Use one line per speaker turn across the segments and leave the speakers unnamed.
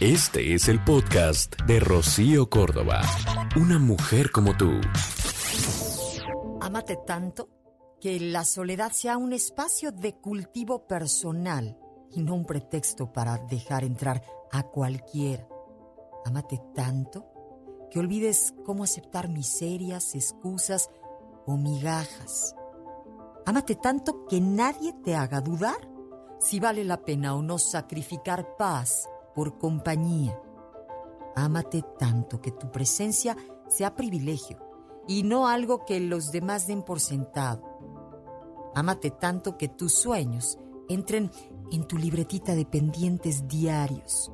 Este es el podcast de Rocío Córdoba. Una mujer como tú.
Ámate tanto que la soledad sea un espacio de cultivo personal y no un pretexto para dejar entrar a cualquiera. Ámate tanto que olvides cómo aceptar miserias, excusas o migajas. Ámate tanto que nadie te haga dudar si vale la pena o no sacrificar paz por compañía. Ámate tanto que tu presencia sea privilegio y no algo que los demás den por sentado. Ámate tanto que tus sueños entren en tu libretita de pendientes diarios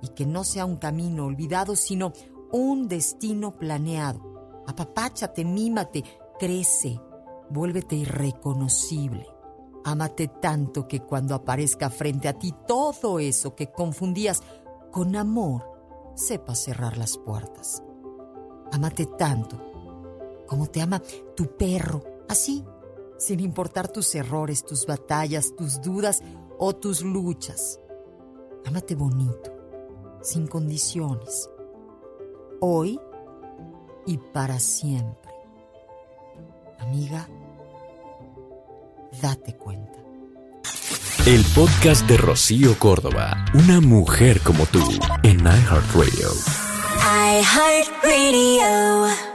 y que no sea un camino olvidado, sino un destino planeado. Apapáchate, mímate, crece, vuélvete irreconocible. Ámate tanto que cuando aparezca frente a ti todo eso que confundías con amor, sepas cerrar las puertas. Ámate tanto como te ama tu perro, así, sin importar tus errores, tus batallas, tus dudas o tus luchas. Ámate bonito, sin condiciones, hoy y para siempre. Amiga, date cuenta.
El podcast de Rocío Córdoba. Una mujer como tú en iHeartRadio.
iHeartRadio.